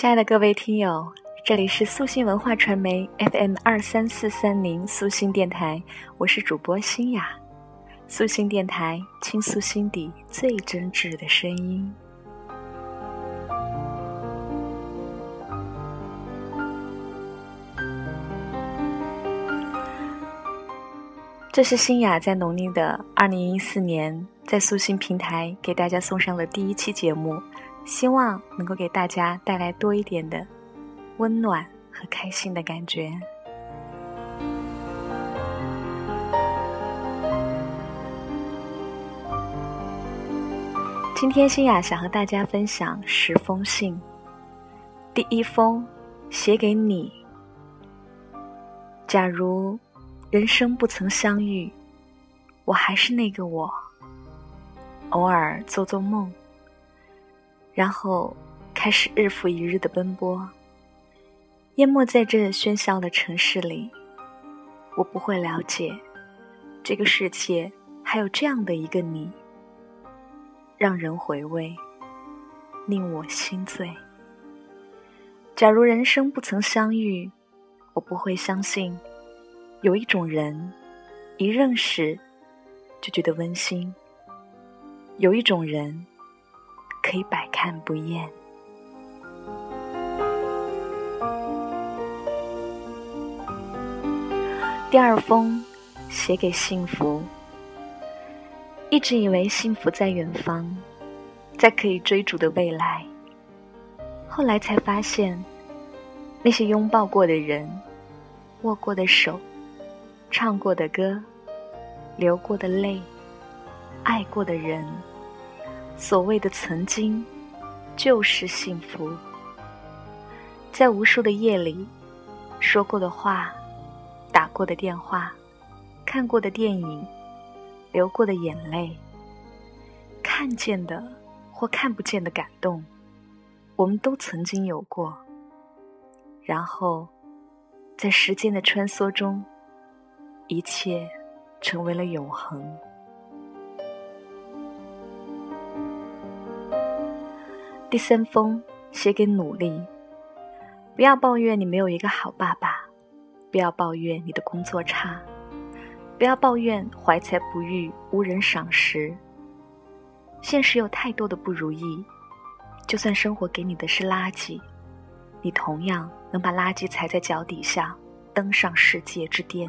亲爱的各位听友，这里是素心文化传媒 FM 二三四三零素心电台，我是主播新雅。素心电台倾诉心底最真挚的声音。这是新雅在农历的二零一四年在素心平台给大家送上的第一期节目。希望能够给大家带来多一点的温暖和开心的感觉。今天新雅想和大家分享十封信。第一封，写给你。假如人生不曾相遇，我还是那个我，偶尔做做梦。然后，开始日复一日的奔波，淹没在这喧嚣的城市里。我不会了解，这个世界还有这样的一个你，让人回味，令我心醉。假如人生不曾相遇，我不会相信，有一种人，一认识就觉得温馨。有一种人。可以百看不厌。第二封，写给幸福。一直以为幸福在远方，在可以追逐的未来。后来才发现，那些拥抱过的人，握过的手，唱过的歌，流过的泪，爱过的人。所谓的曾经，就是幸福。在无数的夜里，说过的话，打过的电话，看过的电影，流过的眼泪，看见的或看不见的感动，我们都曾经有过。然后，在时间的穿梭中，一切成为了永恒。第三封写给努力。不要抱怨你没有一个好爸爸，不要抱怨你的工作差，不要抱怨怀才不遇无人赏识。现实有太多的不如意，就算生活给你的是垃圾，你同样能把垃圾踩在脚底下，登上世界之巅。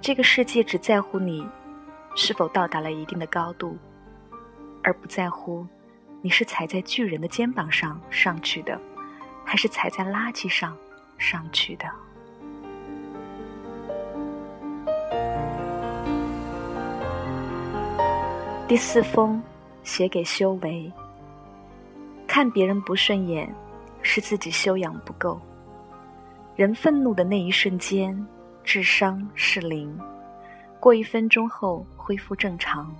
这个世界只在乎你是否到达了一定的高度，而不在乎。你是踩在巨人的肩膀上上去的，还是踩在垃圾上上去的？第四封，写给修为。看别人不顺眼，是自己修养不够。人愤怒的那一瞬间，智商是零，过一分钟后恢复正常。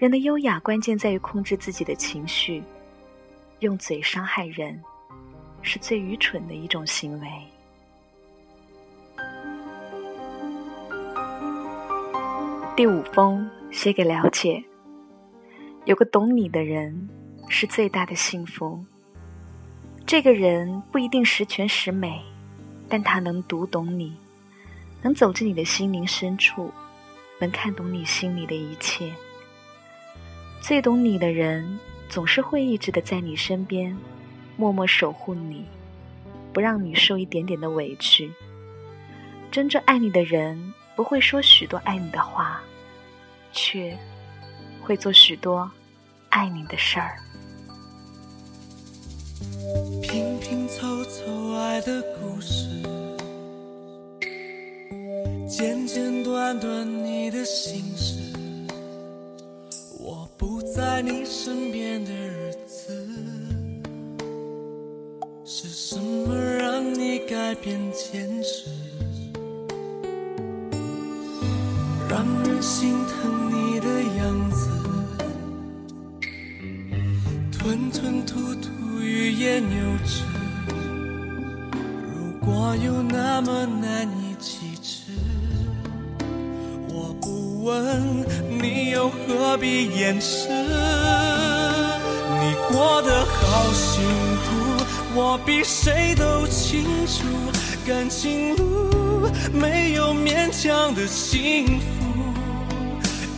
人的优雅关键在于控制自己的情绪，用嘴伤害人，是最愚蠢的一种行为。第五封写给了解，有个懂你的人是最大的幸福。这个人不一定十全十美，但他能读懂你，能走进你的心灵深处，能看懂你心里的一切。最懂你的人，总是会一直的在你身边，默默守护你，不让你受一点点的委屈。真正爱你的人，不会说许多爱你的话，却会做许多爱你的事儿。拼拼凑凑爱的故事，简简短短你的心事。在你身边的日子，是什么让你改变坚持？让人心疼你的样子，吞吞吐吐，欲言又止。如果有那么难以启齿，问。你又何必掩饰？你过得好辛苦，我比谁都清楚。感情路没有勉强的幸福，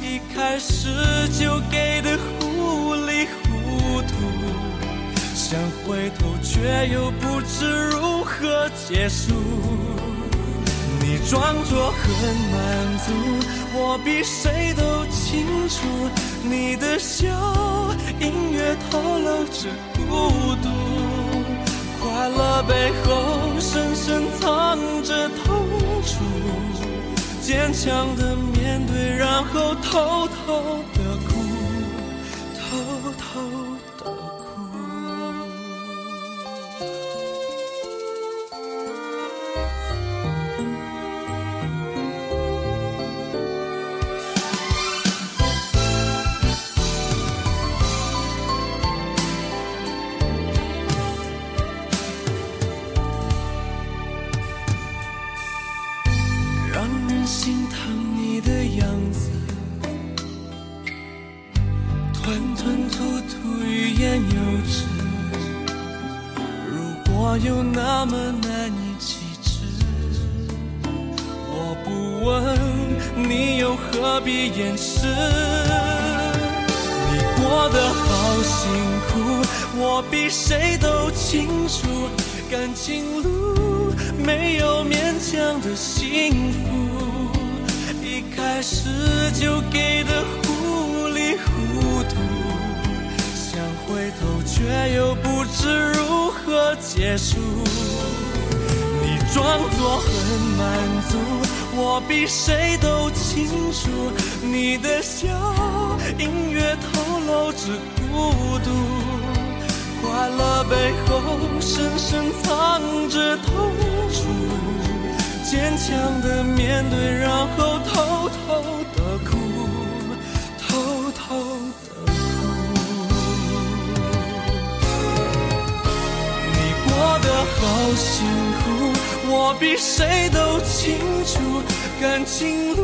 一开始就给的糊里糊涂，想回头却又不知如何结束。装作很满足，我比谁都清楚。你的笑隐约透露着孤独，快乐背后深深藏着痛楚。坚强的面对，然后偷偷的你又何必掩饰？你过得好辛苦，我比谁都清楚。感情路没有勉强的幸福，一开始就给的糊里糊涂，想回头却又不知如何结束。你装作很满足，我比谁都清楚。你的笑隐约透露着孤独，快乐背后深深藏着痛楚。坚强的面对，然后偷偷的哭，偷偷的哭。你过得好辛苦。我比谁都清楚，感情路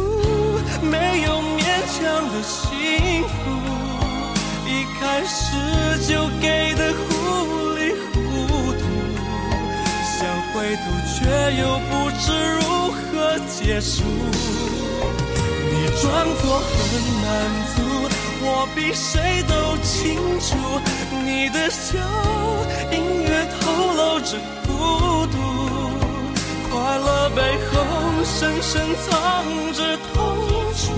没有勉强的幸福，一开始就给的糊里糊涂，想回头却又不知如何结束。你装作很满足，我比谁都清楚，你的笑隐约透露着孤独。快乐背后深深藏着痛楚，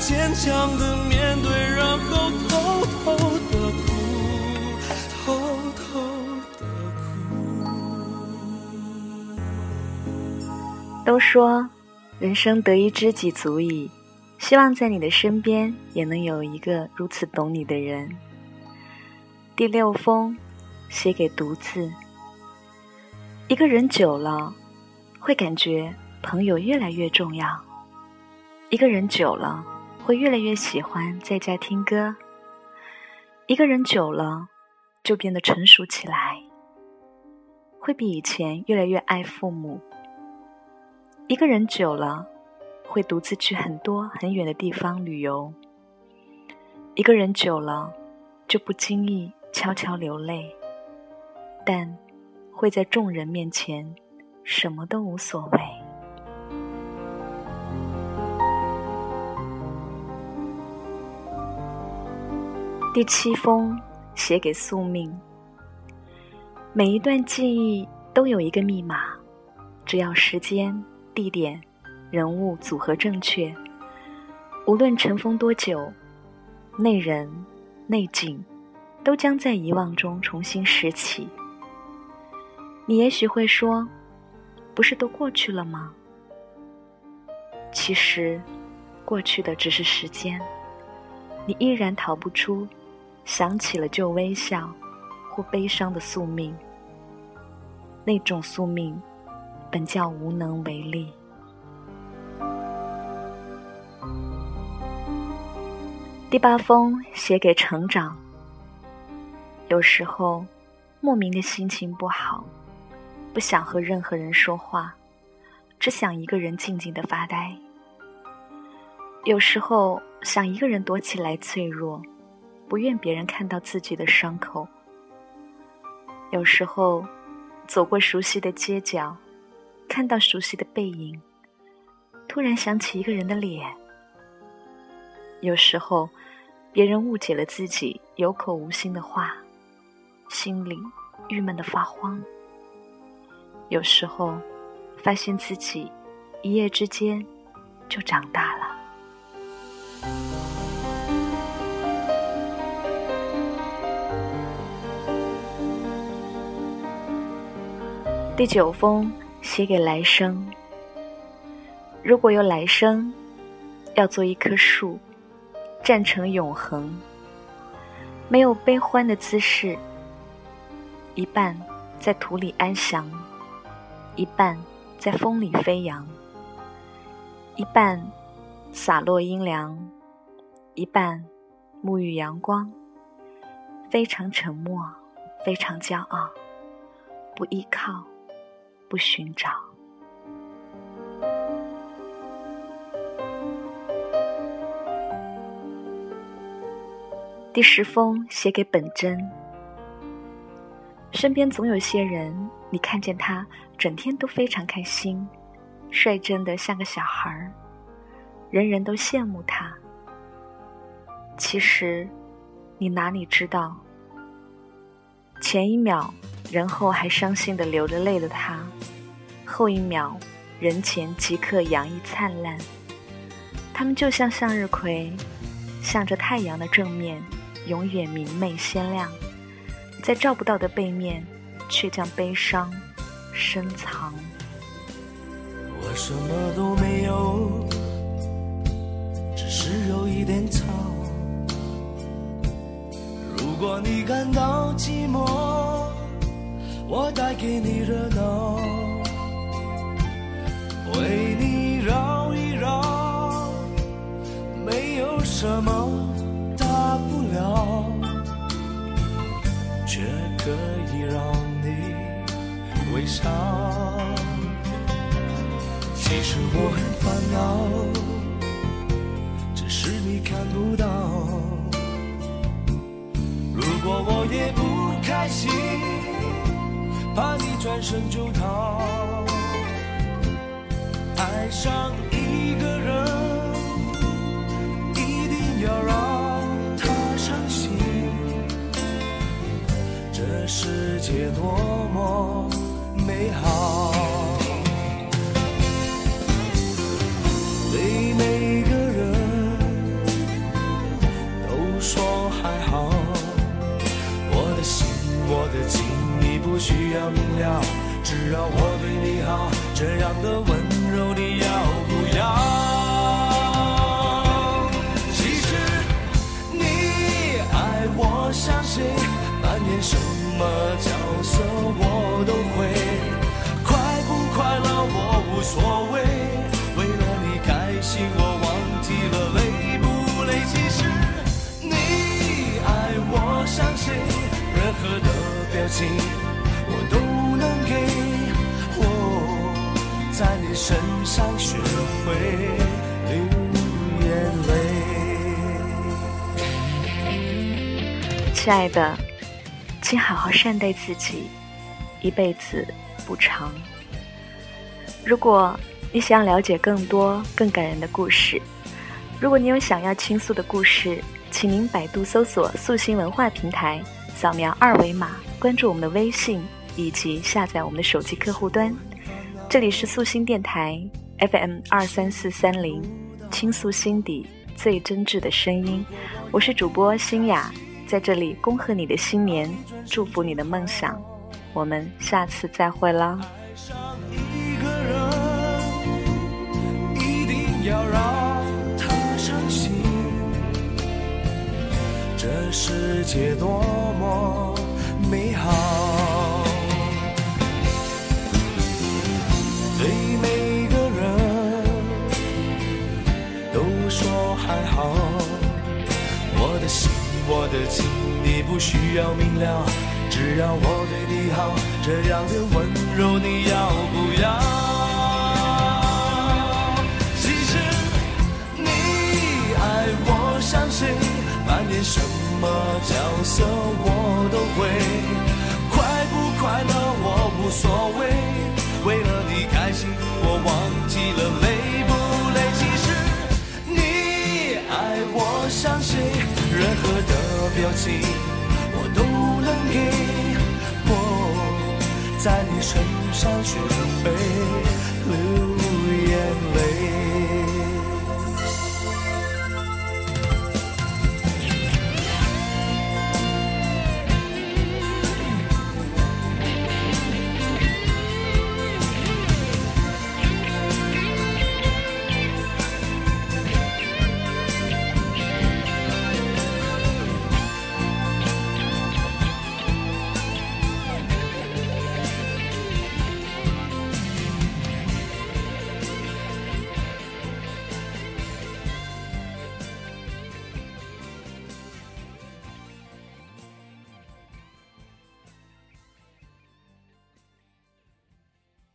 坚强的面对，然后偷偷的哭，偷偷的哭。都说人生得一知己足矣，希望在你的身边也能有一个如此懂你的人。第六封，写给独自。一个人久了，会感觉朋友越来越重要；一个人久了，会越来越喜欢在家听歌；一个人久了，就变得成熟起来，会比以前越来越爱父母；一个人久了，会独自去很多很远的地方旅游；一个人久了，就不经意悄悄流泪，但。会在众人面前什么都无所谓。第七封写给宿命。每一段记忆都有一个密码，只要时间、地点、人物组合正确，无论尘封多久，那人、那景，都将在遗忘中重新拾起。你也许会说：“不是都过去了吗？”其实，过去的只是时间，你依然逃不出想起了就微笑或悲伤的宿命。那种宿命，本叫无能为力。第八封写给成长。有时候，莫名的心情不好。不想和任何人说话，只想一个人静静的发呆。有时候想一个人躲起来脆弱，不愿别人看到自己的伤口。有时候，走过熟悉的街角，看到熟悉的背影，突然想起一个人的脸。有时候，别人误解了自己有口无心的话，心里郁闷的发慌。有时候，发现自己一夜之间就长大了。第九封写给来生。如果有来生，要做一棵树，站成永恒，没有悲欢的姿势，一半在土里安详，一半在风里飞扬，一半洒落阴凉，一半沐浴阳光，非常沉默，非常骄傲，不依靠。不寻找。第十封写给本真。身边总有些人，你看见他整天都非常开心，率真的像个小孩儿，人人都羡慕他。其实，你哪里知道，前一秒。人后还伤心的流着泪的他，后一秒人前即刻洋溢灿烂。他们就像向日葵，向着太阳的正面，永远明媚鲜亮；在照不到的背面，却将悲伤深藏。我什么都没有，只是有一点草。如果你感到寂寞。我带给你热闹，为你绕一绕，没有什么微笑。其实我很烦恼，只是你看不到。如果我也不开心。怕你转身就逃，爱上一个人，一定要让他伤心。这世界多么美好，对每个人都说还好，我的心，我的情。你不需要明了，只要我对你好，这样的温柔你要不要？其实你爱我像谁，扮演什么角色我都会，所谓，为了你开心我忘记了累不累。其实你爱我像谁，任何的表情我都能给。我。在你身上学会流眼泪。亲爱的，请好好善待自己，一辈子不长。如果你想了解更多更感人的故事，如果你有想要倾诉的故事，请您百度搜索“素心文化平台”，扫描二维码关注我们的微信，以及下载我们的手机客户端。这里是素心电台 FM 二三四三零，倾诉心底最真挚的声音。我是主播新雅，在这里恭贺你的新年，祝福你的梦想。我们下次再会啦。要让他伤心，这世界多么美好。对每个人都说还好，我的心，我的情，你不需要明了，只要我对你好。这样的温柔，你要不要？什么角色我都会，快不快乐我无所谓，为了你开心我忘记了累不累。其实你爱我像谁，任何的表情我都能给，我在你身上学会流眼泪。